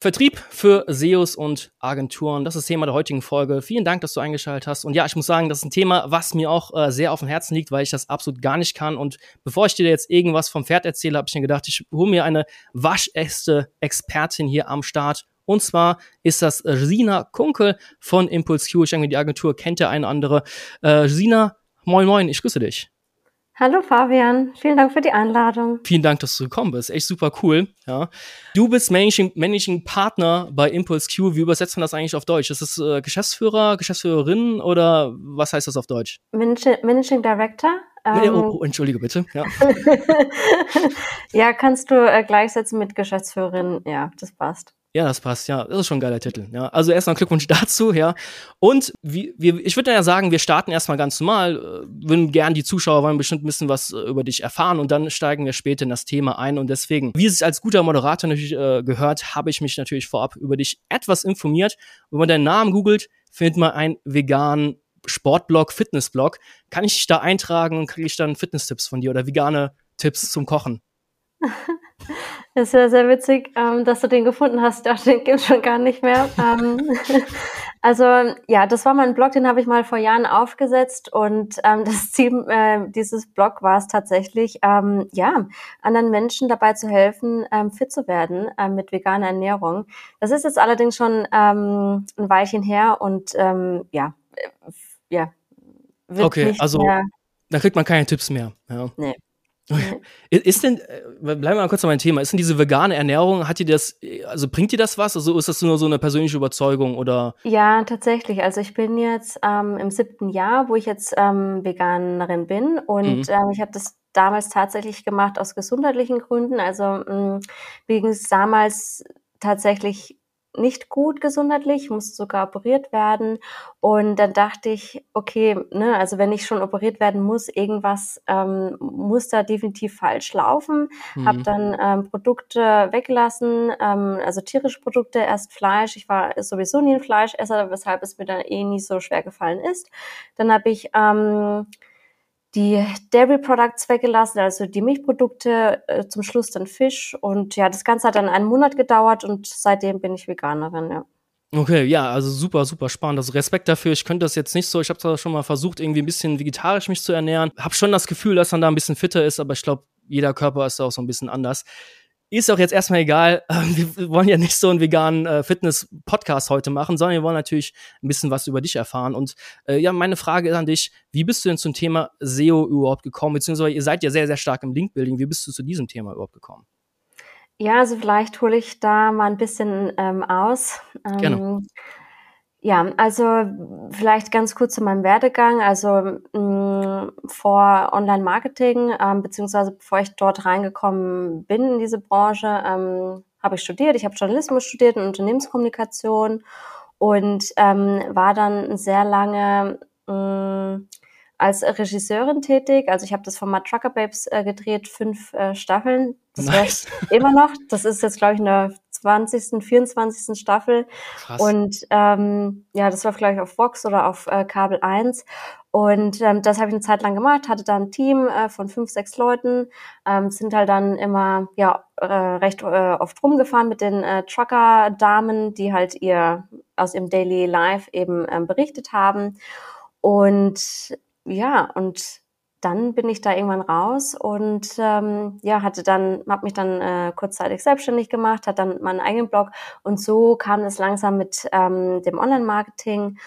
Vertrieb für SEOs und Agenturen, das ist das Thema der heutigen Folge. Vielen Dank, dass du eingeschaltet hast. Und ja, ich muss sagen, das ist ein Thema, was mir auch äh, sehr auf dem Herzen liegt, weil ich das absolut gar nicht kann. Und bevor ich dir jetzt irgendwas vom Pferd erzähle, habe ich mir gedacht, ich hole mir eine waschechte Expertin hier am Start. Und zwar ist das Sina Kunkel von Impulse Q. Ich denke, die Agentur kennt der eine andere. Äh, Sina, moin moin, ich grüße dich. Hallo Fabian, vielen Dank für die Einladung. Vielen Dank, dass du gekommen bist. Echt super cool. Ja. Du bist Managing, Managing Partner bei Impulse Q. Wie übersetzt man das eigentlich auf Deutsch? Ist das äh, Geschäftsführer, Geschäftsführerin oder was heißt das auf Deutsch? Managing, Managing Director. Ähm, oh, oh, entschuldige bitte. Ja, ja kannst du äh, gleichsetzen mit Geschäftsführerin. Ja, das passt. Ja, das passt, ja. Das ist schon ein geiler Titel. Ja. Also erstmal Glückwunsch dazu, ja. Und wie, wir, ich würde ja sagen, wir starten erstmal ganz normal, äh, würden gern die Zuschauer wollen bestimmt ein bisschen was äh, über dich erfahren und dann steigen wir später in das Thema ein. Und deswegen, wie es als guter Moderator natürlich äh, gehört, habe ich mich natürlich vorab über dich etwas informiert. Wenn man deinen Namen googelt, findet man einen veganen Sportblog, Fitnessblog. Kann ich dich da eintragen und kriege ich dann Fitnesstipps von dir oder vegane Tipps zum Kochen? Das ist ja sehr witzig, ähm, dass du den gefunden hast. Dachte, den gibt es schon gar nicht mehr. Ähm, also ja, das war mein Blog, den habe ich mal vor Jahren aufgesetzt und ähm, das Ziel äh, dieses Blog war es tatsächlich, ähm, ja, anderen Menschen dabei zu helfen, ähm, fit zu werden äh, mit veganer Ernährung. Das ist jetzt allerdings schon ähm, ein Weilchen her und ähm, ja, äh, ja. okay, also da kriegt man keine Tipps mehr. Ja. Nee. Ist denn, äh, bleiben wir mal kurz bei meinem Thema, ist denn diese vegane Ernährung, hat dir das, also bringt dir das was? Also ist das nur so eine persönliche Überzeugung oder? Ja, tatsächlich. Also ich bin jetzt ähm, im siebten Jahr, wo ich jetzt ähm, Veganerin bin und mhm. ähm, ich habe das damals tatsächlich gemacht aus gesundheitlichen Gründen. Also mh, mir ging es damals tatsächlich nicht gut gesundheitlich, musste sogar operiert werden. Und dann dachte ich, okay, ne, also wenn ich schon operiert werden muss, irgendwas ähm, muss da definitiv falsch laufen. Mhm. Habe dann ähm, Produkte weggelassen, ähm, also tierische Produkte, erst Fleisch. Ich war sowieso nie ein Fleischesser, weshalb es mir dann eh nie so schwer gefallen ist. Dann habe ich ähm, die Dairy Products weggelassen, also die Milchprodukte, äh, zum Schluss dann Fisch. Und ja, das Ganze hat dann einen Monat gedauert und seitdem bin ich Veganerin, ja. Okay, ja, also super, super spannend. Also Respekt dafür. Ich könnte das jetzt nicht so. Ich habe zwar schon mal versucht, irgendwie ein bisschen vegetarisch mich zu ernähren. Hab schon das Gefühl, dass man da ein bisschen fitter ist, aber ich glaube, jeder Körper ist da auch so ein bisschen anders. Ist auch jetzt erstmal egal. Wir wollen ja nicht so einen veganen äh, Fitness-Podcast heute machen, sondern wir wollen natürlich ein bisschen was über dich erfahren. Und äh, ja, meine Frage ist an dich, wie bist du denn zum Thema SEO überhaupt gekommen? Beziehungsweise ihr seid ja sehr, sehr stark im Linkbuilding. Wie bist du zu diesem Thema überhaupt gekommen? Ja, also vielleicht hole ich da mal ein bisschen ähm, aus. Ähm, Gerne. Ja, also vielleicht ganz kurz zu meinem Werdegang. Also mh, mm, vor Online-Marketing, ähm, beziehungsweise bevor ich dort reingekommen bin in diese Branche, ähm, habe ich studiert. Ich habe Journalismus studiert und Unternehmenskommunikation und ähm, war dann sehr lange mh, mm, als Regisseurin tätig. Also ich habe das Format Trucker Babes äh, gedreht, fünf äh, Staffeln. Das nice. immer noch. Das ist jetzt, glaube ich, eine 20., 24. Staffel. Krass. Und ähm, ja, das läuft, glaube ich, auf Vox oder auf äh, Kabel 1. Und ähm, das habe ich eine Zeit lang gemacht, hatte da ein Team äh, von fünf, sechs Leuten, ähm, sind halt dann immer ja äh, recht äh, oft rumgefahren mit den äh, Trucker-Damen, die halt ihr aus ihrem Daily Life eben ähm, berichtet haben. Und ja, und dann bin ich da irgendwann raus und ähm, ja, hatte dann, habe mich dann äh, kurzzeitig selbstständig gemacht, hatte dann meinen eigenen Blog und so kam es langsam mit ähm, dem Online-Marketing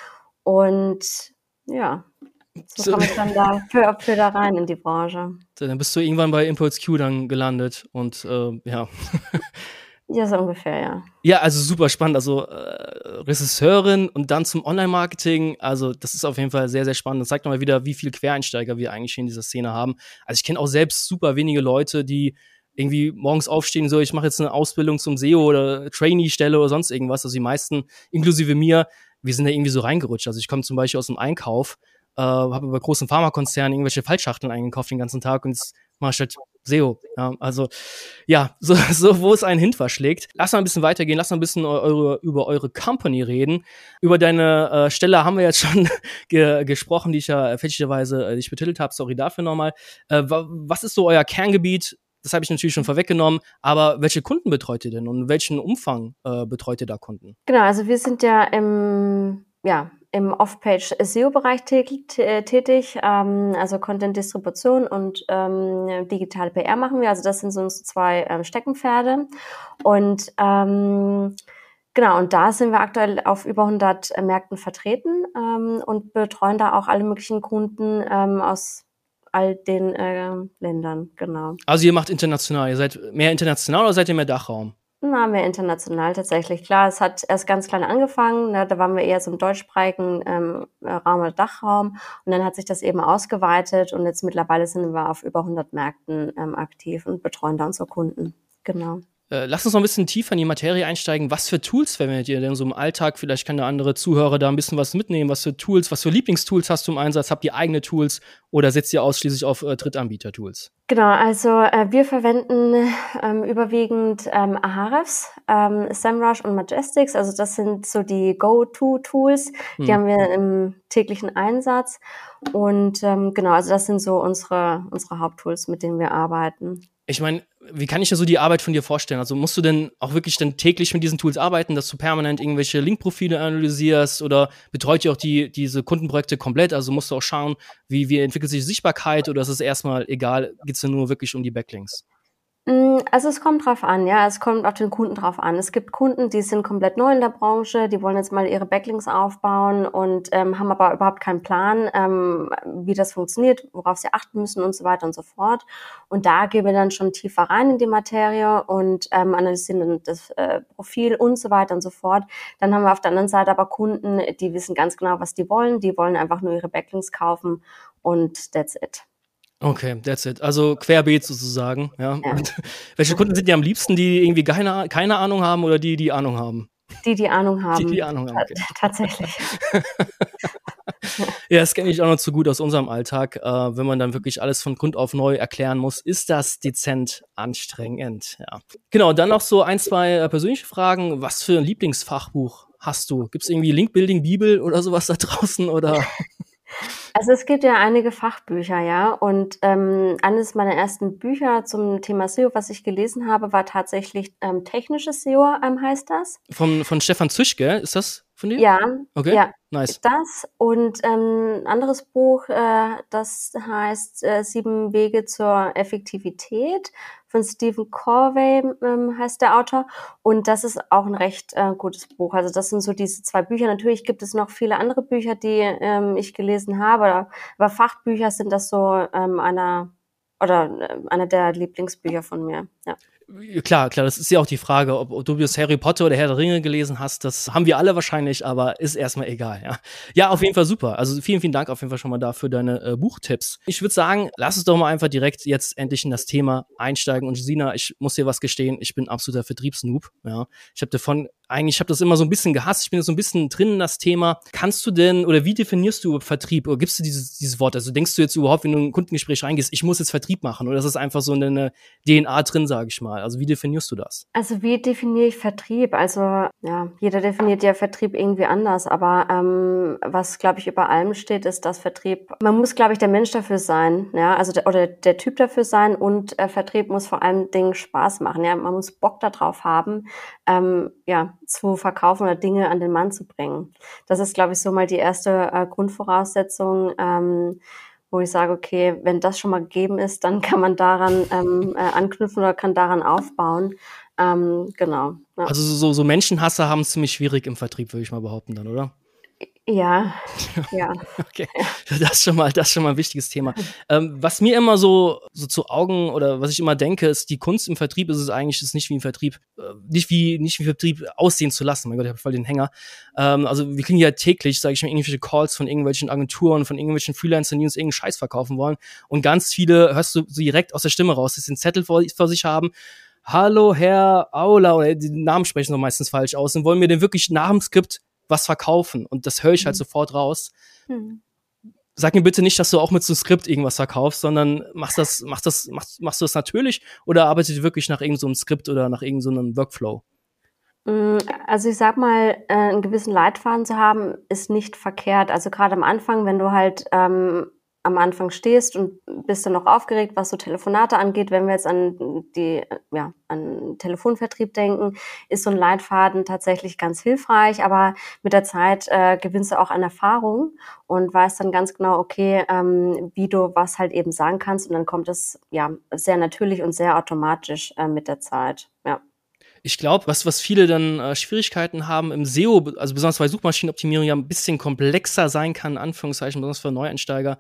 und ja, so kam ich dann da für, für da rein in die Branche. Dann bist du irgendwann bei Impulse Q dann gelandet und äh, ja. Ja, so ungefähr, ja. Ja, also super spannend. Also äh, Regisseurin und dann zum Online-Marketing. Also, das ist auf jeden Fall sehr, sehr spannend. Das zeigt nochmal wieder, wie viele Quereinsteiger wir eigentlich in dieser Szene haben. Also, ich kenne auch selbst super wenige Leute, die irgendwie morgens aufstehen, so, ich mache jetzt eine Ausbildung zum SEO oder Trainee-Stelle oder sonst irgendwas. Also, die meisten, inklusive mir, wir sind da irgendwie so reingerutscht. Also, ich komme zum Beispiel aus dem Einkauf, äh, habe bei großen Pharmakonzernen irgendwelche Fallschachteln eingekauft den ganzen Tag und jetzt mache ich halt SEO. Ja, also ja, so, so wo es einen hin verschlägt. Lass mal ein bisschen weitergehen, lass mal ein bisschen eure, über eure Company reden. Über deine äh, Stelle haben wir jetzt schon ge gesprochen, die ich ja fälschlicherweise äh, dich betitelt habe. Sorry dafür nochmal. Äh, was ist so euer Kerngebiet? das habe ich natürlich schon vorweggenommen, aber welche Kunden betreut ihr denn und welchen Umfang äh, betreut ihr da Kunden? Genau, also wir sind ja im, ja, im Off-Page-SEO-Bereich tätig, ähm, also Content-Distribution und ähm, digitale PR machen wir. Also das sind so unsere zwei ähm, Steckenpferde. Und ähm, genau, und da sind wir aktuell auf über 100 äh, Märkten vertreten ähm, und betreuen da auch alle möglichen Kunden ähm, aus all den äh, Ländern, genau. Also ihr macht international, ihr seid mehr international oder seid ihr mehr Dachraum? Na, mehr international tatsächlich. Klar, es hat erst ganz klein angefangen. Ne, da waren wir eher so im deutschsprachigen ähm, Raum oder Dachraum. Und dann hat sich das eben ausgeweitet. Und jetzt mittlerweile sind wir auf über 100 Märkten ähm, aktiv und betreuen da unsere Kunden. Genau. Äh, lass uns noch ein bisschen tiefer in die Materie einsteigen. Was für Tools verwendet ihr denn so im Alltag? Vielleicht kann der andere Zuhörer da ein bisschen was mitnehmen. Was für Tools, was für Lieblingstools hast du im Einsatz? Habt ihr eigene Tools oder setzt ihr ausschließlich auf äh, Drittanbieter-Tools? Genau, also äh, wir verwenden ähm, überwiegend ähm, Ahrefs, ähm, SEMrush und Majestics. Also das sind so die Go-To-Tools. Die hm. haben wir im täglichen Einsatz. Und ähm, genau, also das sind so unsere, unsere Haupttools, mit denen wir arbeiten. Ich meine, wie kann ich mir so die Arbeit von dir vorstellen? Also musst du denn auch wirklich dann täglich mit diesen Tools arbeiten, dass du permanent irgendwelche Linkprofile analysierst oder betreut ihr auch die, diese Kundenprojekte komplett? Also musst du auch schauen, wie, wie entwickelt sich Sichtbarkeit oder ist es erstmal egal, geht es nur wirklich um die Backlinks? Mm, also es kommt drauf an, ja, es kommt auf den Kunden drauf an. Es gibt Kunden, die sind komplett neu in der Branche, die wollen jetzt mal ihre Backlinks aufbauen und ähm, haben aber überhaupt keinen Plan, ähm, wie das funktioniert, worauf sie achten müssen und so weiter und so fort. Und da gehen wir dann schon tiefer rein in die Materie und ähm, analysieren das äh, Profil und so weiter und so fort. Dann haben wir auf der anderen Seite aber Kunden, die wissen ganz genau, was die wollen. Die wollen einfach nur ihre Backlinks kaufen und that's it. Okay, that's it. Also querbeet sozusagen, ja. ja. welche Kunden sind dir am liebsten, die irgendwie keine, keine Ahnung haben oder die, die Ahnung haben? Die, die Ahnung haben. Die, die Ahnung haben. Okay. Tatsächlich. ja, das kenne ich auch noch zu gut aus unserem Alltag. Äh, wenn man dann wirklich alles von Grund auf neu erklären muss, ist das dezent anstrengend. Ja. Genau, dann noch so ein, zwei äh, persönliche Fragen. Was für ein Lieblingsfachbuch hast du? Gibt es irgendwie Linkbuilding, Bibel oder sowas da draußen? Oder? Also es gibt ja einige Fachbücher, ja. Und ähm, eines meiner ersten Bücher zum Thema SEO, was ich gelesen habe, war tatsächlich ähm, technisches SEO, ähm, heißt das. Von, von Stefan Züschke, ist das von dir? Ja. Okay. Ja. Nice. Das und ähm, ein anderes Buch, äh, das heißt äh, Sieben Wege zur Effektivität von Stephen Corvey ähm, heißt der Autor. Und das ist auch ein recht äh, gutes Buch. Also das sind so diese zwei Bücher. Natürlich gibt es noch viele andere Bücher, die ähm, ich gelesen habe, aber Fachbücher sind das so ähm, einer oder äh, einer der Lieblingsbücher von mir. Ja. Klar, klar, das ist ja auch die Frage, ob, du das Harry Potter oder Herr der Ringe gelesen hast. Das haben wir alle wahrscheinlich, aber ist erstmal egal, ja. Ja, auf jeden Fall super. Also vielen, vielen Dank auf jeden Fall schon mal da für deine äh, Buchtipps. Ich würde sagen, lass uns doch mal einfach direkt jetzt endlich in das Thema einsteigen. Und Sina, ich muss dir was gestehen, ich bin absoluter Vertriebsnoob, ja. Ich habe davon eigentlich, ich habe das immer so ein bisschen gehasst. Ich bin so ein bisschen drin in das Thema. Kannst du denn oder wie definierst du Vertrieb oder gibst du dieses, dieses Wort? Also denkst du jetzt überhaupt, wenn du in ein Kundengespräch reingehst, ich muss jetzt Vertrieb machen oder ist das einfach so eine DNA drin, sage ich mal? Also wie definierst du das? Also wie definiere ich Vertrieb? Also ja, jeder definiert ja Vertrieb irgendwie anders, aber ähm, was glaube ich über allem steht, ist, dass Vertrieb, man muss glaube ich der Mensch dafür sein, ja, also der, oder der Typ dafür sein und äh, Vertrieb muss vor allem Dingen Spaß machen, ja, man muss Bock darauf haben, ähm, ja, zu verkaufen oder Dinge an den Mann zu bringen. Das ist, glaube ich, so mal die erste äh, Grundvoraussetzung, ähm, wo ich sage, okay, wenn das schon mal gegeben ist, dann kann man daran ähm, äh, anknüpfen oder kann daran aufbauen. Ähm, genau. Ja. Also so, so Menschenhasser haben es ziemlich schwierig im Vertrieb, würde ich mal behaupten dann, oder? Ja, ja. okay, das ist schon mal, das ist schon mal ein wichtiges Thema. Ähm, was mir immer so, so zu Augen oder was ich immer denke, ist, die Kunst im Vertrieb ist es eigentlich, ist nicht wie im Vertrieb, äh, nicht wie, nicht wie Vertrieb aussehen zu lassen. Mein Gott, ich habe voll den Hänger. Ähm, also wir kriegen ja täglich, sage ich mal, irgendwelche Calls von irgendwelchen Agenturen, von irgendwelchen Freelancern, die uns irgendeinen Scheiß verkaufen wollen. Und ganz viele hörst du so direkt aus der Stimme raus, dass sie einen Zettel vor, vor sich haben Hallo Herr Aula, oder die Namen sprechen noch meistens falsch aus, und wollen mir denn wirklich nach dem Skript was verkaufen. Und das höre ich halt mhm. sofort raus. Mhm. Sag mir bitte nicht, dass du auch mit so einem Skript irgendwas verkaufst, sondern machst das, machst das, machst, machst du das natürlich oder arbeitest du wirklich nach irgendeinem so Skript oder nach irgendeinem so Workflow? Mm, also ich sag mal, äh, einen gewissen Leitfaden zu haben, ist nicht verkehrt. Also gerade am Anfang, wenn du halt ähm, am Anfang stehst und bist dann noch aufgeregt, was so Telefonate angeht. Wenn wir jetzt an die, ja, an Telefonvertrieb denken, ist so ein Leitfaden tatsächlich ganz hilfreich. Aber mit der Zeit äh, gewinnst du auch an Erfahrung und weißt dann ganz genau, okay, ähm, wie du was halt eben sagen kannst. Und dann kommt es ja sehr natürlich und sehr automatisch äh, mit der Zeit. Ja ich glaube, was, was viele dann äh, Schwierigkeiten haben im SEO, also besonders weil Suchmaschinenoptimierung ja ein bisschen komplexer sein kann, in Anführungszeichen, besonders für Neueinsteiger,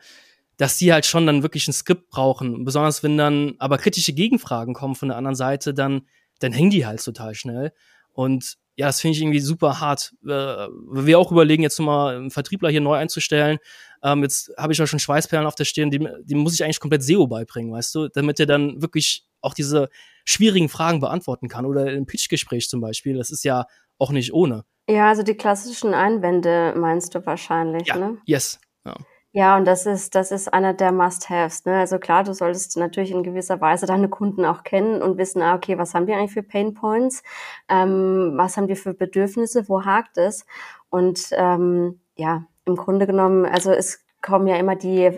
dass die halt schon dann wirklich ein Skript brauchen. Besonders wenn dann aber kritische Gegenfragen kommen von der anderen Seite, dann, dann hängen die halt total schnell. Und ja, das finde ich irgendwie super hart. Äh, wir auch überlegen, jetzt nochmal einen Vertriebler hier neu einzustellen. Ähm, jetzt habe ich ja schon Schweißperlen auf der Stirn, die, muss ich eigentlich komplett SEO beibringen, weißt du, damit er dann wirklich auch diese schwierigen Fragen beantworten kann. Oder im Pitchgespräch zum Beispiel. Das ist ja auch nicht ohne. Ja, also die klassischen Einwände meinst du wahrscheinlich, ja, ne? Yes. Ja. Ja, und das ist, das ist einer der Must-Haves. Ne? Also klar, du solltest natürlich in gewisser Weise deine Kunden auch kennen und wissen, ah, okay, was haben die eigentlich für Pain Points? Ähm, was haben die für Bedürfnisse? Wo hakt es? Und ähm, ja, im Grunde genommen, also es kommen ja immer die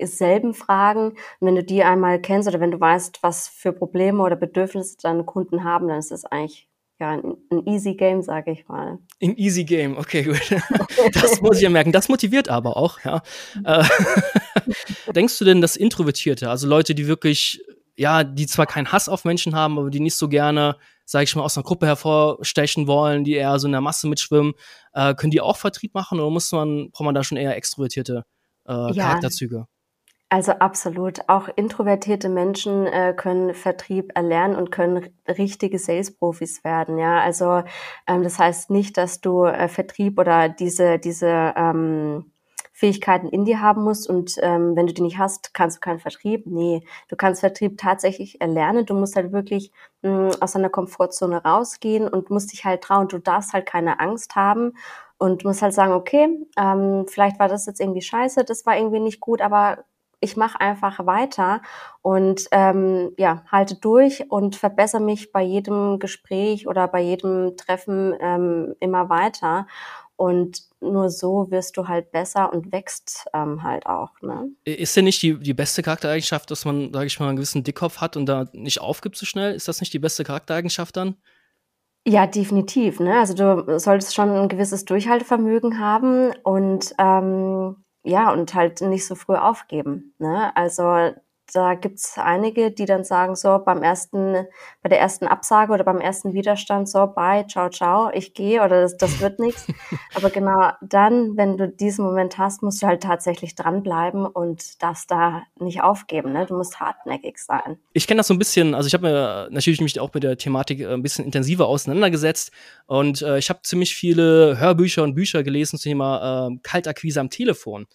selben Fragen. Und wenn du die einmal kennst oder wenn du weißt, was für Probleme oder Bedürfnisse deine Kunden haben, dann ist es eigentlich ja, ein, ein easy Game, sage ich mal. Ein easy Game, okay, gut. Das muss ich ja merken. Das motiviert aber auch, ja. Äh, denkst du denn, dass Introvertierte, also Leute, die wirklich, ja, die zwar keinen Hass auf Menschen haben, aber die nicht so gerne, sage ich mal, aus einer Gruppe hervorstechen wollen, die eher so in der Masse mitschwimmen, äh, können die auch Vertrieb machen oder muss man, braucht man da schon eher extrovertierte äh, ja. Charakterzüge? Also absolut. Auch introvertierte Menschen äh, können Vertrieb erlernen und können richtige Sales-Profis werden. Ja, also ähm, das heißt nicht, dass du äh, Vertrieb oder diese diese ähm, Fähigkeiten in dir haben musst und ähm, wenn du die nicht hast, kannst du keinen Vertrieb. Nee, du kannst Vertrieb tatsächlich erlernen. Du musst halt wirklich mh, aus deiner Komfortzone rausgehen und musst dich halt trauen. Du darfst halt keine Angst haben und musst halt sagen, okay, ähm, vielleicht war das jetzt irgendwie scheiße, das war irgendwie nicht gut, aber ich mache einfach weiter und ähm, ja, halte durch und verbessere mich bei jedem Gespräch oder bei jedem Treffen ähm, immer weiter. Und nur so wirst du halt besser und wächst ähm, halt auch. Ne? Ist denn nicht die, die beste Charaktereigenschaft, dass man, sage ich mal, einen gewissen Dickkopf hat und da nicht aufgibt so schnell? Ist das nicht die beste Charaktereigenschaft dann? Ja, definitiv. Ne? Also du solltest schon ein gewisses Durchhaltevermögen haben und ähm, ja, und halt nicht so früh aufgeben. Ne? Also da gibt's einige, die dann sagen, so beim ersten, bei der ersten Absage oder beim ersten Widerstand, so bye, ciao, ciao, ich gehe oder das, das wird nichts. Aber genau dann, wenn du diesen Moment hast, musst du halt tatsächlich dranbleiben und darfst da nicht aufgeben. Ne? Du musst hartnäckig sein. Ich kenne das so ein bisschen, also ich habe mir natürlich mich auch mit der Thematik äh, ein bisschen intensiver auseinandergesetzt und äh, ich habe ziemlich viele Hörbücher und Bücher gelesen zum Thema äh, Kaltakquise am Telefon.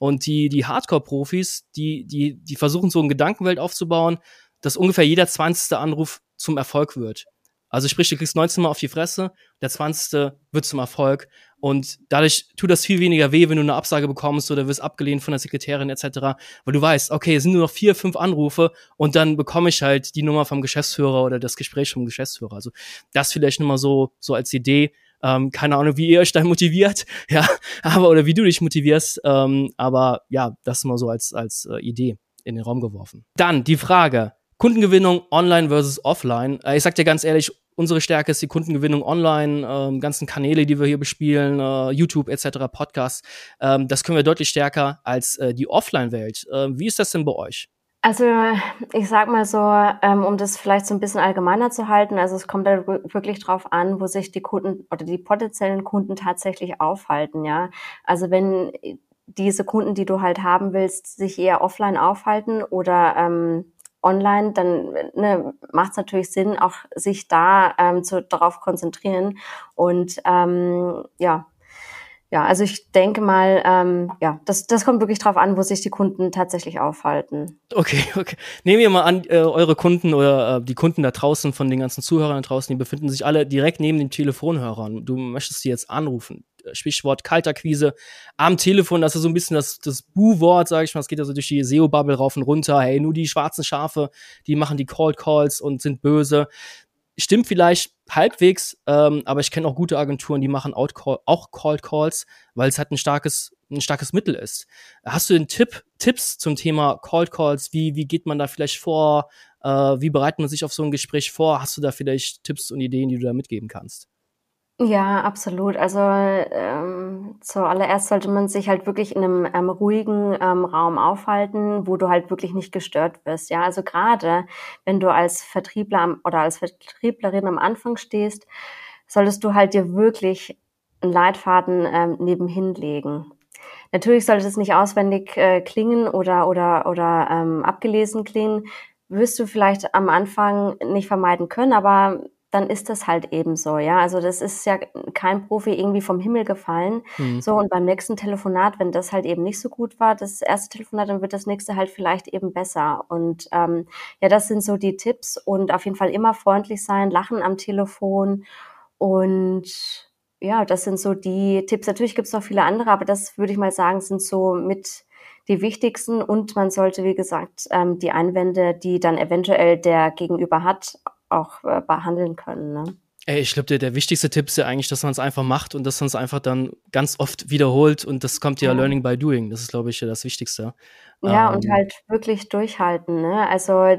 Und die, die Hardcore-Profis, die, die, die versuchen so eine Gedankenwelt aufzubauen, dass ungefähr jeder 20. Anruf zum Erfolg wird. Also sprich, du kriegst 19 Mal auf die Fresse, der 20. wird zum Erfolg. Und dadurch tut das viel weniger weh, wenn du eine Absage bekommst oder wirst abgelehnt von der Sekretärin etc., weil du weißt, okay, es sind nur noch vier, fünf Anrufe und dann bekomme ich halt die Nummer vom Geschäftsführer oder das Gespräch vom Geschäftsführer. Also das vielleicht nochmal so, so als Idee, ähm, keine Ahnung, wie ihr euch da motiviert, ja, aber oder wie du dich motivierst. Ähm, aber ja, das mal so als, als äh, Idee in den Raum geworfen. Dann die Frage: Kundengewinnung online versus offline. Äh, ich sag dir ganz ehrlich, unsere Stärke ist die Kundengewinnung online, ähm, ganzen Kanäle, die wir hier bespielen, äh, YouTube etc., Podcasts. Ähm, das können wir deutlich stärker als äh, die Offline-Welt. Äh, wie ist das denn bei euch? Also ich sag mal so, ähm, um das vielleicht so ein bisschen allgemeiner zu halten, also es kommt da wirklich drauf an, wo sich die Kunden oder die potenziellen Kunden tatsächlich aufhalten, ja. Also wenn diese Kunden, die du halt haben willst, sich eher offline aufhalten oder ähm, online, dann ne, macht es natürlich Sinn, auch sich da ähm, zu, darauf konzentrieren und ähm, ja, ja, also ich denke mal, ähm, ja, das, das kommt wirklich drauf an, wo sich die Kunden tatsächlich aufhalten. Okay, okay. Nehmen wir mal an, äh, eure Kunden oder äh, die Kunden da draußen von den ganzen Zuhörern da draußen, die befinden sich alle direkt neben den Telefonhörern. Du möchtest sie jetzt anrufen. Stichwort Kalterquise am Telefon, das ist so ein bisschen das, das Bu-Wort, sage ich mal. Es geht also durch die SEO-Bubble rauf und runter. Hey, nur die schwarzen Schafe, die machen die Cold Calls und sind böse stimmt vielleicht halbwegs, ähm, aber ich kenne auch gute Agenturen, die machen Outcall, auch Cold Calls, weil es halt ein starkes ein starkes Mittel ist. Hast du den Tipp, Tipps zum Thema Cold Calls? Wie, wie geht man da vielleicht vor? Äh, wie bereitet man sich auf so ein Gespräch vor? Hast du da vielleicht Tipps und Ideen, die du da mitgeben kannst? Ja, absolut. Also ähm, zuallererst sollte man sich halt wirklich in einem ähm, ruhigen ähm, Raum aufhalten, wo du halt wirklich nicht gestört wirst. Ja, also gerade wenn du als Vertriebler am, oder als Vertrieblerin am Anfang stehst, solltest du halt dir wirklich einen Leitfaden ähm, nebenhin legen. Natürlich sollte es nicht auswendig äh, klingen oder oder oder ähm, abgelesen klingen. Wirst du vielleicht am Anfang nicht vermeiden können, aber dann ist das halt eben so, ja. Also das ist ja kein Profi irgendwie vom Himmel gefallen. Mhm. So, und beim nächsten Telefonat, wenn das halt eben nicht so gut war, das erste Telefonat, dann wird das nächste halt vielleicht eben besser. Und ähm, ja, das sind so die Tipps und auf jeden Fall immer freundlich sein, lachen am Telefon und ja, das sind so die Tipps. Natürlich gibt es noch viele andere, aber das würde ich mal sagen, sind so mit die wichtigsten und man sollte, wie gesagt, ähm, die Einwände, die dann eventuell der Gegenüber hat, auch äh, behandeln können. Ne? Ey, ich glaube, der, der wichtigste Tipp ist ja eigentlich, dass man es einfach macht und dass man es einfach dann ganz oft wiederholt und das kommt ja, ja. Learning by Doing. Das ist, glaube ich, das Wichtigste. Ja, ähm, und halt wirklich durchhalten. Ne? Also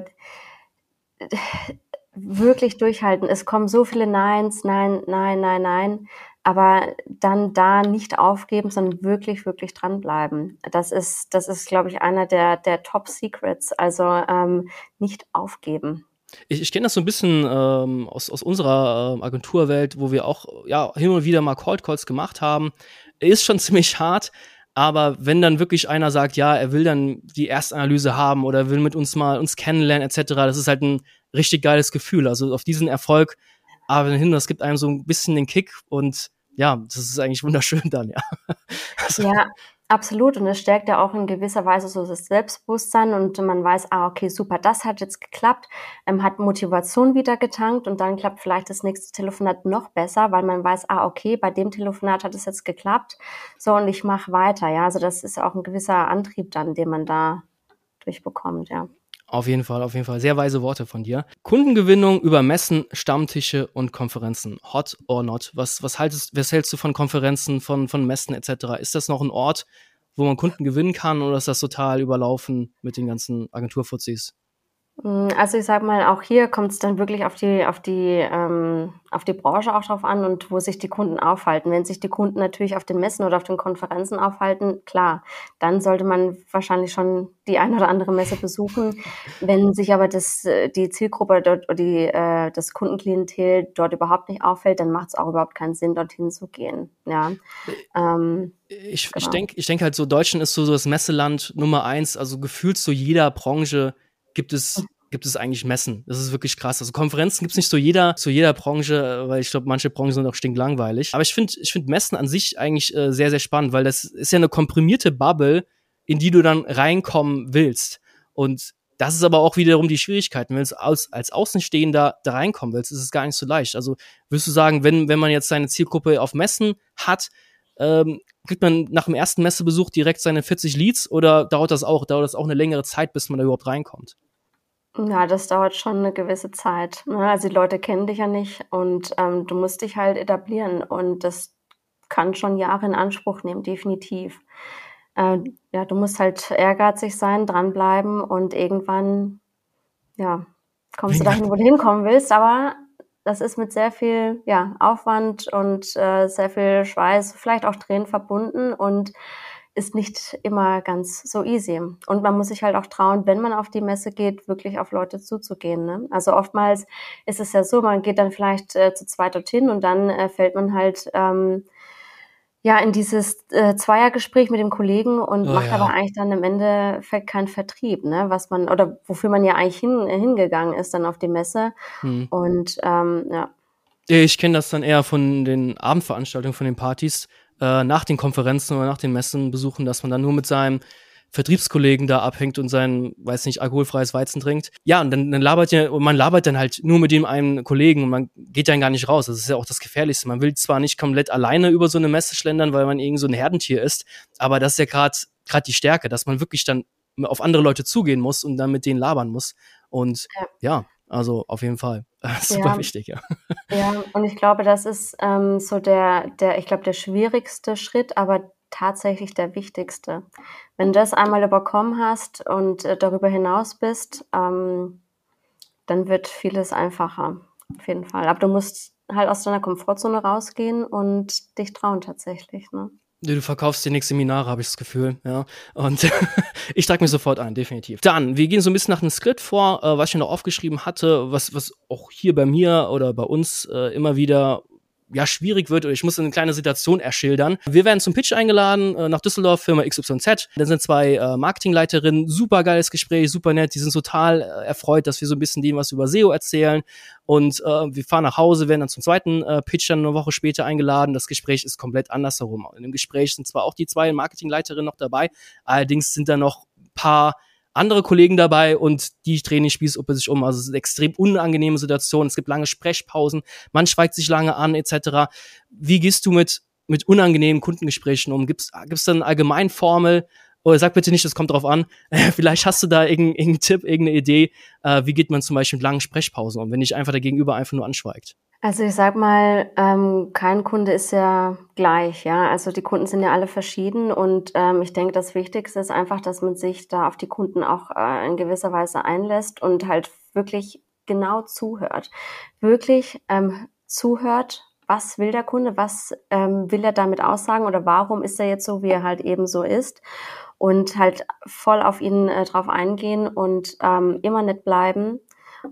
wirklich durchhalten. Es kommen so viele Neins, nein, nein, nein, nein. Aber dann da nicht aufgeben, sondern wirklich, wirklich dranbleiben. Das ist, das ist, glaube ich, einer der, der Top Secrets. Also ähm, nicht aufgeben. Ich, ich kenne das so ein bisschen ähm, aus, aus unserer äh, Agenturwelt, wo wir auch ja, hin und wieder mal Cold Calls gemacht haben. Ist schon ziemlich hart, aber wenn dann wirklich einer sagt, ja, er will dann die Erstanalyse haben oder will mit uns mal uns kennenlernen etc., das ist halt ein richtig geiles Gefühl. Also auf diesen Erfolg aber hin, das gibt einem so ein bisschen den Kick und ja, das ist eigentlich wunderschön dann, ja. Also, ja, Absolut und es stärkt ja auch in gewisser Weise so das Selbstbewusstsein und man weiß, ah, okay, super, das hat jetzt geklappt, ähm, hat Motivation wieder getankt und dann klappt vielleicht das nächste Telefonat noch besser, weil man weiß, ah, okay, bei dem Telefonat hat es jetzt geklappt, so und ich mache weiter, ja, also das ist auch ein gewisser Antrieb dann, den man da durchbekommt, ja. Auf jeden Fall, auf jeden Fall. Sehr weise Worte von dir. Kundengewinnung über Messen, Stammtische und Konferenzen. Hot or not? Was, was, haltest, was hältst du von Konferenzen, von, von Messen etc.? Ist das noch ein Ort, wo man Kunden gewinnen kann oder ist das total überlaufen mit den ganzen Agenturfuzis? Mm, also ich sag mal, auch hier kommt es dann wirklich auf die, auf die, ähm, auf die Branche auch drauf an und wo sich die Kunden aufhalten. Wenn sich die Kunden natürlich auf den Messen oder auf den Konferenzen aufhalten, klar, dann sollte man wahrscheinlich schon die eine oder andere Messe besuchen. Wenn sich aber das, äh, die Zielgruppe dort oder die, äh, das Kundenklientel dort überhaupt nicht auffällt, dann macht es auch überhaupt keinen Sinn, dorthin zu gehen. Ja. Ähm, ich genau. ich denke ich denk halt so, Deutschland ist so, so das Messeland Nummer eins, also gefühlt so jeder Branche gibt es gibt es eigentlich Messen. Das ist wirklich krass. Also Konferenzen gibt es nicht zu jeder, zu jeder Branche, weil ich glaube, manche Branchen sind auch stinklangweilig. Aber ich finde, ich finde Messen an sich eigentlich äh, sehr, sehr spannend, weil das ist ja eine komprimierte Bubble, in die du dann reinkommen willst. Und das ist aber auch wiederum die Schwierigkeit. Wenn du als, als Außenstehender da reinkommen willst, ist es gar nicht so leicht. Also würdest du sagen, wenn, wenn man jetzt seine Zielgruppe auf Messen hat, ähm, kriegt man nach dem ersten Messebesuch direkt seine 40 Leads oder dauert das auch, dauert das auch eine längere Zeit, bis man da überhaupt reinkommt? Ja, das dauert schon eine gewisse Zeit. Ne? Also die Leute kennen dich ja nicht und ähm, du musst dich halt etablieren und das kann schon Jahre in Anspruch nehmen, definitiv. Äh, ja, du musst halt ehrgeizig sein, dranbleiben und irgendwann, ja, kommst du dahin, wo du hinkommen willst, aber das ist mit sehr viel ja, Aufwand und äh, sehr viel Schweiß, vielleicht auch Tränen verbunden und ist nicht immer ganz so easy. Und man muss sich halt auch trauen, wenn man auf die Messe geht, wirklich auf Leute zuzugehen. Ne? Also oftmals ist es ja so, man geht dann vielleicht äh, zu zweit dorthin und dann äh, fällt man halt ähm, ja in dieses äh, Zweiergespräch mit dem Kollegen und oh, macht ja. aber eigentlich dann am Ende keinen Vertrieb, ne? Was man oder wofür man ja eigentlich hin, hingegangen ist dann auf die Messe. Hm. Und ähm, ja. Ich kenne das dann eher von den Abendveranstaltungen, von den Partys, äh, nach den Konferenzen oder nach den Messen besuchen, dass man dann nur mit seinem Vertriebskollegen da abhängt und sein, weiß nicht, alkoholfreies Weizen trinkt. Ja, und dann, dann labert ja, man labert dann halt nur mit dem einen Kollegen und man geht dann gar nicht raus. Das ist ja auch das Gefährlichste. Man will zwar nicht komplett alleine über so eine Messe schlendern, weil man irgend so ein Herdentier ist, aber das ist ja gerade gerade die Stärke, dass man wirklich dann auf andere Leute zugehen muss und dann mit denen labern muss. Und ja, ja also auf jeden Fall. Super ja. wichtig, ja. Ja, und ich glaube, das ist ähm, so der, der, ich glaube, der schwierigste Schritt, aber tatsächlich der wichtigste. Wenn du das einmal überkommen hast und äh, darüber hinaus bist, ähm, dann wird vieles einfacher. Auf jeden Fall. Aber du musst halt aus deiner Komfortzone rausgehen und dich trauen tatsächlich. Ne? Du verkaufst dir nächste Seminare, habe ich das Gefühl, ja. Und ich trage mich sofort ein, definitiv. Dann, wir gehen so ein bisschen nach einem Skript vor, äh, was ich noch aufgeschrieben hatte, was, was auch hier bei mir oder bei uns äh, immer wieder ja, schwierig wird oder ich muss eine kleine Situation erschildern. Wir werden zum Pitch eingeladen äh, nach Düsseldorf, Firma XYZ. Da sind zwei äh, Marketingleiterinnen, super geiles Gespräch, super nett. Die sind total äh, erfreut, dass wir so ein bisschen dem was über SEO erzählen. Und äh, wir fahren nach Hause, werden dann zum zweiten äh, Pitch dann eine Woche später eingeladen. Das Gespräch ist komplett andersherum. In dem Gespräch sind zwar auch die zwei Marketingleiterinnen noch dabei, allerdings sind da noch paar andere Kollegen dabei und die drehen den Spießuppe sich um. Also es ist eine extrem unangenehme Situation. Es gibt lange Sprechpausen, man schweigt sich lange an, etc. Wie gehst du mit, mit unangenehmen Kundengesprächen um? Gibt es da eine Allgemeinformel? Oder sag bitte nicht, das kommt drauf an. Vielleicht hast du da irgendeinen irgendein Tipp, irgendeine Idee. Äh, wie geht man zum Beispiel mit langen Sprechpausen um, wenn dich einfach der Gegenüber einfach nur anschweigt? Also ich sag mal, ähm, kein Kunde ist ja gleich, ja. Also die Kunden sind ja alle verschieden und ähm, ich denke, das Wichtigste ist einfach, dass man sich da auf die Kunden auch äh, in gewisser Weise einlässt und halt wirklich genau zuhört. Wirklich ähm, zuhört, was will der Kunde, was ähm, will er damit aussagen oder warum ist er jetzt so, wie er halt eben so ist und halt voll auf ihn äh, drauf eingehen und ähm, immer nett bleiben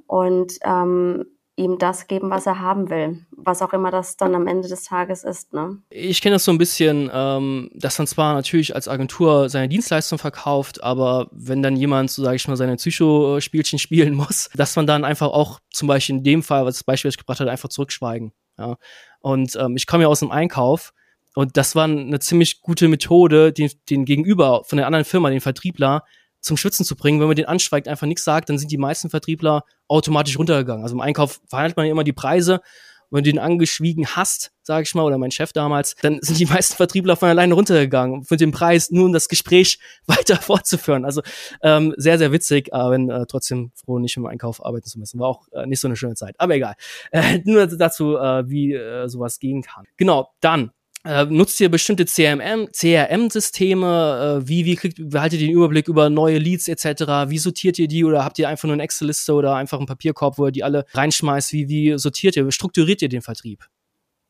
und ähm, ihm das geben, was er haben will. Was auch immer das dann am Ende des Tages ist. Ne? Ich kenne das so ein bisschen, ähm, dass man zwar natürlich als Agentur seine Dienstleistung verkauft, aber wenn dann jemand, so sage ich mal, seine Psychospielchen spielen muss, dass man dann einfach auch zum Beispiel in dem Fall, was das Beispiel ich gebracht hat, einfach zurückschweigen. Ja? Und ähm, ich komme ja aus dem Einkauf und das war eine ziemlich gute Methode, den, den Gegenüber von der anderen Firma, den Vertriebler, zum Schwitzen zu bringen. Wenn man den anschweigt, einfach nichts sagt, dann sind die meisten Vertriebler automatisch runtergegangen. Also im Einkauf verhandelt man ja immer die Preise. Wenn du den angeschwiegen hast, sage ich mal, oder mein Chef damals, dann sind die meisten Vertriebler von alleine runtergegangen mit dem Preis, nur um das Gespräch weiter fortzuführen. Also ähm, sehr, sehr witzig, aber wenn äh, trotzdem froh, nicht im Einkauf arbeiten zu müssen. War auch äh, nicht so eine schöne Zeit. Aber egal. Äh, nur dazu, äh, wie äh, sowas gehen kann. Genau, dann äh, nutzt ihr bestimmte CRM, CRM-Systeme? Äh, wie, wie kriegt, behaltet ihr den Überblick über neue Leads etc.? Wie sortiert ihr die oder habt ihr einfach nur eine Excel-Liste oder einfach einen Papierkorb, wo ihr die alle reinschmeißt? Wie, wie sortiert ihr, strukturiert ihr den Vertrieb?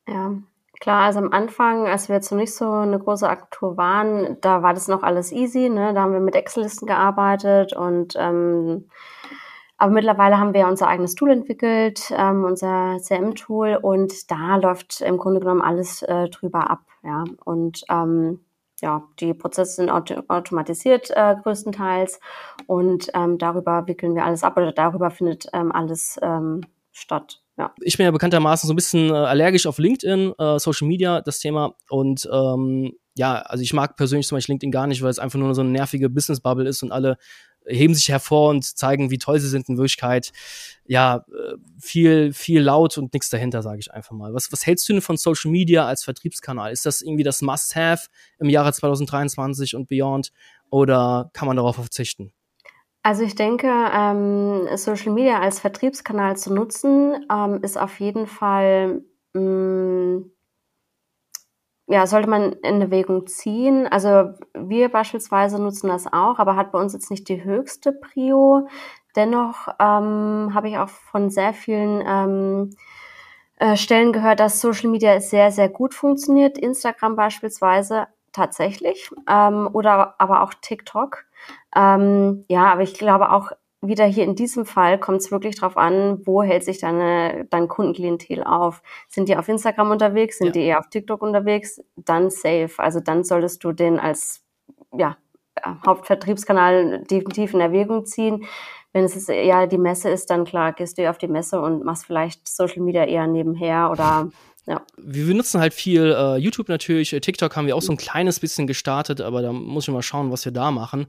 Ja, klar, also am Anfang, als wir jetzt noch nicht so eine große Agentur waren, da war das noch alles easy, ne? Da haben wir mit Excel-Listen gearbeitet und ähm, aber mittlerweile haben wir unser eigenes Tool entwickelt, ähm, unser CM-Tool, und da läuft im Grunde genommen alles äh, drüber ab. Ja, und ähm, ja, die Prozesse sind auto automatisiert äh, größtenteils und ähm, darüber wickeln wir alles ab oder darüber findet ähm, alles ähm, statt. Ja. Ich bin ja bekanntermaßen so ein bisschen äh, allergisch auf LinkedIn, äh, Social Media, das Thema. Und ähm, ja, also ich mag persönlich zum Beispiel LinkedIn gar nicht, weil es einfach nur so eine nervige Business-Bubble ist und alle heben sich hervor und zeigen, wie toll sie sind in Wirklichkeit. Ja, äh, viel, viel laut und nichts dahinter, sage ich einfach mal. Was, was hältst du denn von Social Media als Vertriebskanal? Ist das irgendwie das Must-Have im Jahre 2023 und beyond oder kann man darauf verzichten? Also ich denke, ähm, Social Media als Vertriebskanal zu nutzen, ähm, ist auf jeden Fall mh, mm, ja, sollte man in Erwägung ziehen. Also wir beispielsweise nutzen das auch, aber hat bei uns jetzt nicht die höchste Prio. Dennoch ähm, habe ich auch von sehr vielen ähm, äh, Stellen gehört, dass Social Media sehr, sehr gut funktioniert. Instagram beispielsweise tatsächlich ähm, oder aber auch TikTok. Ähm, ja, aber ich glaube auch wieder hier in diesem Fall kommt es wirklich darauf an, wo hält sich deine, dein Kundenklientel auf. Sind die auf Instagram unterwegs, sind ja. die eher auf TikTok unterwegs, dann safe. Also dann solltest du den als ja, Hauptvertriebskanal definitiv in Erwägung ziehen. Wenn es eher die Messe ist, dann klar, gehst du auf die Messe und machst vielleicht Social Media eher nebenher oder ja. Wir benutzen halt viel äh, YouTube natürlich. Äh, TikTok haben wir auch so ein kleines bisschen gestartet, aber da muss ich mal schauen, was wir da machen.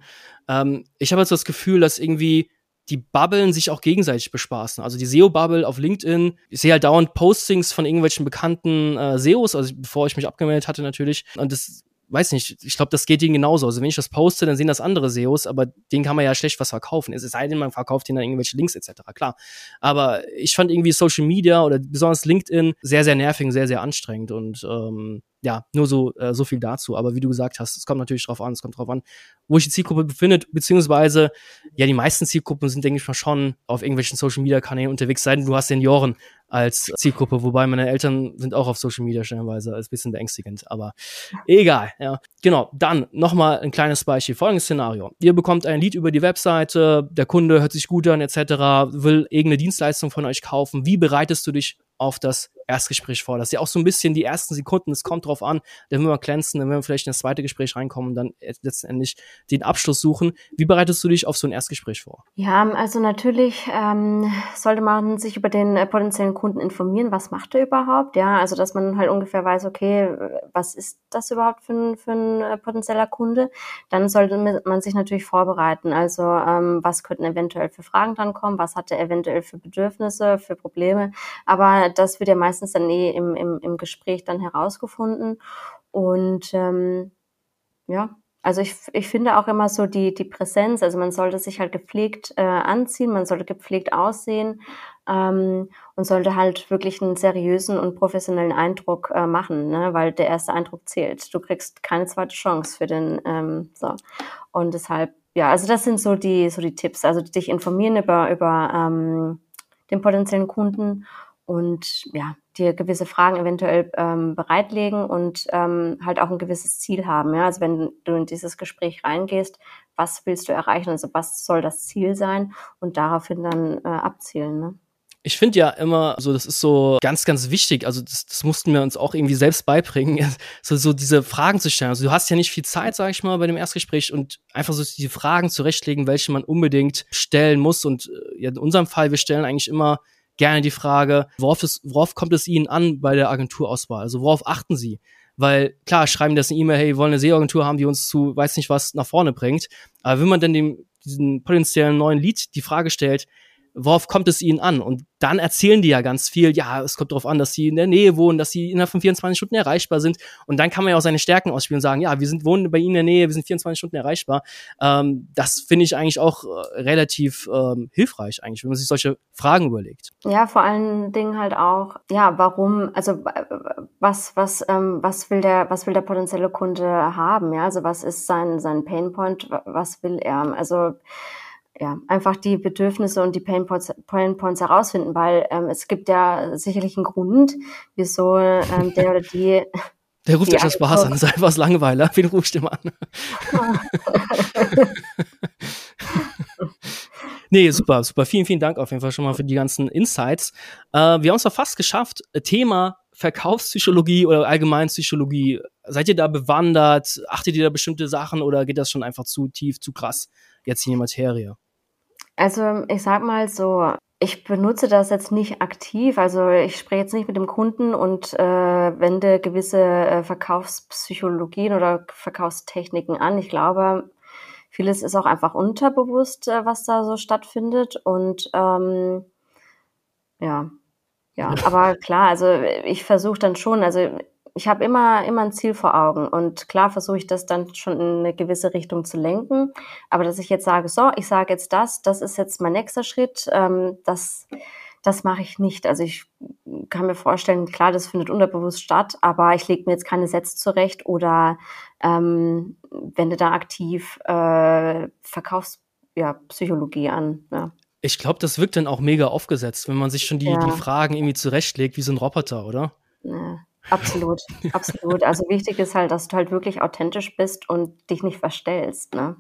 Ähm, ich habe jetzt das Gefühl, dass irgendwie die Bubblen sich auch gegenseitig bespaßen. Also die SEO-Bubble auf LinkedIn, ich sehe halt dauernd Postings von irgendwelchen bekannten äh, SEOs, also bevor ich mich abgemeldet hatte natürlich. Und das weiß nicht, ich glaube, das geht ihnen genauso. Also wenn ich das poste, dann sehen das andere SEOs, aber denen kann man ja schlecht was verkaufen. Es sei denn, man verkauft ihnen dann irgendwelche Links etc. Klar. Aber ich fand irgendwie Social Media oder besonders LinkedIn sehr, sehr nervig, sehr, sehr anstrengend und ähm, ja, nur so, äh, so viel dazu. Aber wie du gesagt hast, es kommt natürlich drauf an, es kommt drauf an, wo sich die Zielgruppe befindet, beziehungsweise, ja, die meisten Zielgruppen sind, denke ich mal, schon auf irgendwelchen Social Media Kanälen unterwegs, sei denn du hast Senioren als Zielgruppe, wobei meine Eltern sind auch auf Social Media stellenweise, ist ein bisschen beängstigend, aber egal, ja. Genau, dann nochmal ein kleines Beispiel, folgendes Szenario. Ihr bekommt ein Lied über die Webseite, der Kunde hört sich gut an, etc., will irgendeine Dienstleistung von euch kaufen. Wie bereitest du dich auf das Erstgespräch vor. Das ist ja auch so ein bisschen die ersten Sekunden, es kommt drauf an, dann will wir glänzen, dann werden wir vielleicht in das zweite Gespräch reinkommen und dann letztendlich den Abschluss suchen. Wie bereitest du dich auf so ein Erstgespräch vor? Ja, also natürlich ähm, sollte man sich über den äh, potenziellen Kunden informieren, was macht er überhaupt, ja, also dass man halt ungefähr weiß, okay, was ist das überhaupt für ein, für ein äh, potenzieller Kunde? Dann sollte man sich natürlich vorbereiten, also ähm, was könnten eventuell für Fragen dran kommen, was hat er eventuell für Bedürfnisse, für Probleme, aber das wird ja meistens dann eh im, im, im Gespräch dann herausgefunden. Und ähm, ja, also ich, ich finde auch immer so die, die Präsenz, also man sollte sich halt gepflegt äh, anziehen, man sollte gepflegt aussehen ähm, und sollte halt wirklich einen seriösen und professionellen Eindruck äh, machen, ne? weil der erste Eindruck zählt. Du kriegst keine zweite Chance für den, ähm, so. Und deshalb, ja, also das sind so die, so die Tipps, also dich informieren über, über ähm, den potenziellen Kunden und ja, dir gewisse Fragen eventuell ähm, bereitlegen und ähm, halt auch ein gewisses Ziel haben. Ja? Also wenn du in dieses Gespräch reingehst, was willst du erreichen? Also was soll das Ziel sein? Und daraufhin dann äh, abzielen. Ne? Ich finde ja immer, so das ist so ganz, ganz wichtig. Also das, das mussten wir uns auch irgendwie selbst beibringen, so, so diese Fragen zu stellen. Also du hast ja nicht viel Zeit, sag ich mal, bei dem Erstgespräch und einfach so die Fragen zurechtlegen, welche man unbedingt stellen muss. Und äh, ja, in unserem Fall, wir stellen eigentlich immer gerne die Frage, worauf, es, worauf kommt es Ihnen an bei der Agenturauswahl? Also worauf achten Sie? Weil klar, schreiben das eine E-Mail, hey, wir wollen eine SEO-Agentur haben, die uns zu weiß nicht was nach vorne bringt. Aber wenn man dann dem, diesen potenziellen neuen Lead die Frage stellt, worauf kommt es ihnen an? Und dann erzählen die ja ganz viel, ja, es kommt darauf an, dass sie in der Nähe wohnen, dass sie innerhalb von 24 Stunden erreichbar sind. Und dann kann man ja auch seine Stärken ausspielen und sagen, ja, wir sind wohnen bei ihnen in der Nähe, wir sind 24 Stunden erreichbar. Ähm, das finde ich eigentlich auch äh, relativ ähm, hilfreich eigentlich, wenn man sich solche Fragen überlegt. Ja, vor allen Dingen halt auch, ja, warum, also was, was, ähm, was will der, was will der potenzielle Kunde haben? Ja, also was ist sein, sein Painpoint? Was will er? Also ja, einfach die Bedürfnisse und die Painpoints, Painpoints herausfinden, weil ähm, es gibt ja sicherlich einen Grund, wieso ähm, der oder die. Der ruft euch das Spaß an, das ist einfach aus Langeweile. Wen rufst du mal an? nee, super, super. Vielen, vielen Dank auf jeden Fall schon mal für die ganzen Insights. Äh, wir haben es doch fast geschafft. Thema Verkaufspsychologie oder Allgemeinpsychologie. Seid ihr da bewandert? Achtet ihr da bestimmte Sachen oder geht das schon einfach zu tief, zu krass jetzt in die Materie? Also ich sag mal so, ich benutze das jetzt nicht aktiv, also ich spreche jetzt nicht mit dem Kunden und äh, wende gewisse äh, Verkaufspsychologien oder Verkaufstechniken an. Ich glaube, vieles ist auch einfach unterbewusst, äh, was da so stattfindet. Und ähm, ja, ja, aber klar, also ich versuche dann schon, also ich habe immer, immer ein Ziel vor Augen und klar versuche ich das dann schon in eine gewisse Richtung zu lenken. Aber dass ich jetzt sage, so, ich sage jetzt das, das ist jetzt mein nächster Schritt, ähm, das, das mache ich nicht. Also ich kann mir vorstellen, klar, das findet unterbewusst statt, aber ich lege mir jetzt keine Sätze zurecht oder ähm, wende da aktiv äh, Verkaufspsychologie ja, an. Ja. Ich glaube, das wirkt dann auch mega aufgesetzt, wenn man sich schon die, ja. die Fragen irgendwie zurechtlegt, wie so ein Roboter, oder? Ja. Absolut, absolut. Also wichtig ist halt, dass du halt wirklich authentisch bist und dich nicht verstellst, ne?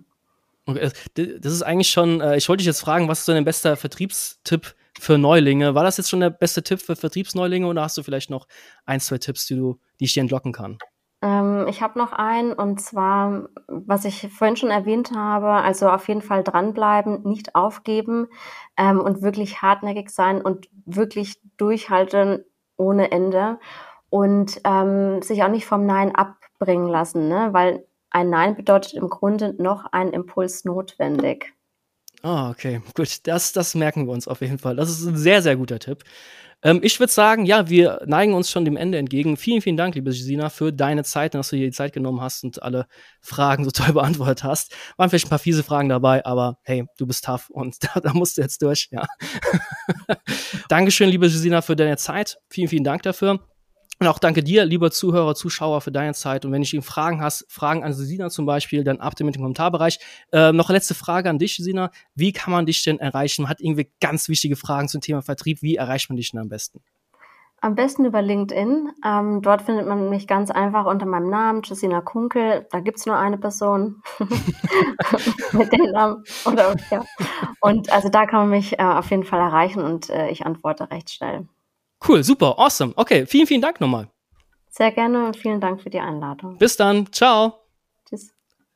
Okay, das ist eigentlich schon, äh, ich wollte dich jetzt fragen, was ist so dein bester Vertriebstipp für Neulinge? War das jetzt schon der beste Tipp für Vertriebsneulinge oder hast du vielleicht noch ein, zwei Tipps, die, du, die ich dir entlocken kann? Ähm, ich habe noch einen und zwar, was ich vorhin schon erwähnt habe, also auf jeden Fall dranbleiben, nicht aufgeben ähm, und wirklich hartnäckig sein und wirklich durchhalten ohne Ende und ähm, sich auch nicht vom Nein abbringen lassen, ne? weil ein Nein bedeutet im Grunde noch ein Impuls notwendig. Ah, okay, gut. Das, das merken wir uns auf jeden Fall. Das ist ein sehr, sehr guter Tipp. Ähm, ich würde sagen, ja, wir neigen uns schon dem Ende entgegen. Vielen, vielen Dank, liebe Gesina, für deine Zeit, dass du hier die Zeit genommen hast und alle Fragen so toll beantwortet hast. Waren vielleicht ein paar fiese Fragen dabei, aber hey, du bist tough und da, da musst du jetzt durch, ja. Dankeschön, liebe Gesina, für deine Zeit. Vielen, vielen Dank dafür. Und auch danke dir, lieber Zuhörer, Zuschauer, für deine Zeit. Und wenn ich Ihnen Fragen hast, Fragen an Sina zum Beispiel, dann ab dem mit dem Kommentarbereich. Äh, noch eine letzte Frage an dich, Sina. Wie kann man dich denn erreichen? Man hat irgendwie ganz wichtige Fragen zum Thema Vertrieb. Wie erreicht man dich denn am besten? Am besten über LinkedIn. Ähm, dort findet man mich ganz einfach unter meinem Namen, Jusina Kunkel. Da gibt's nur eine Person mit dem Namen. Oder, ja. Und also da kann man mich äh, auf jeden Fall erreichen und äh, ich antworte recht schnell. Cool, super, awesome. Okay, vielen, vielen Dank nochmal. Sehr gerne und vielen Dank für die Einladung. Bis dann. Ciao.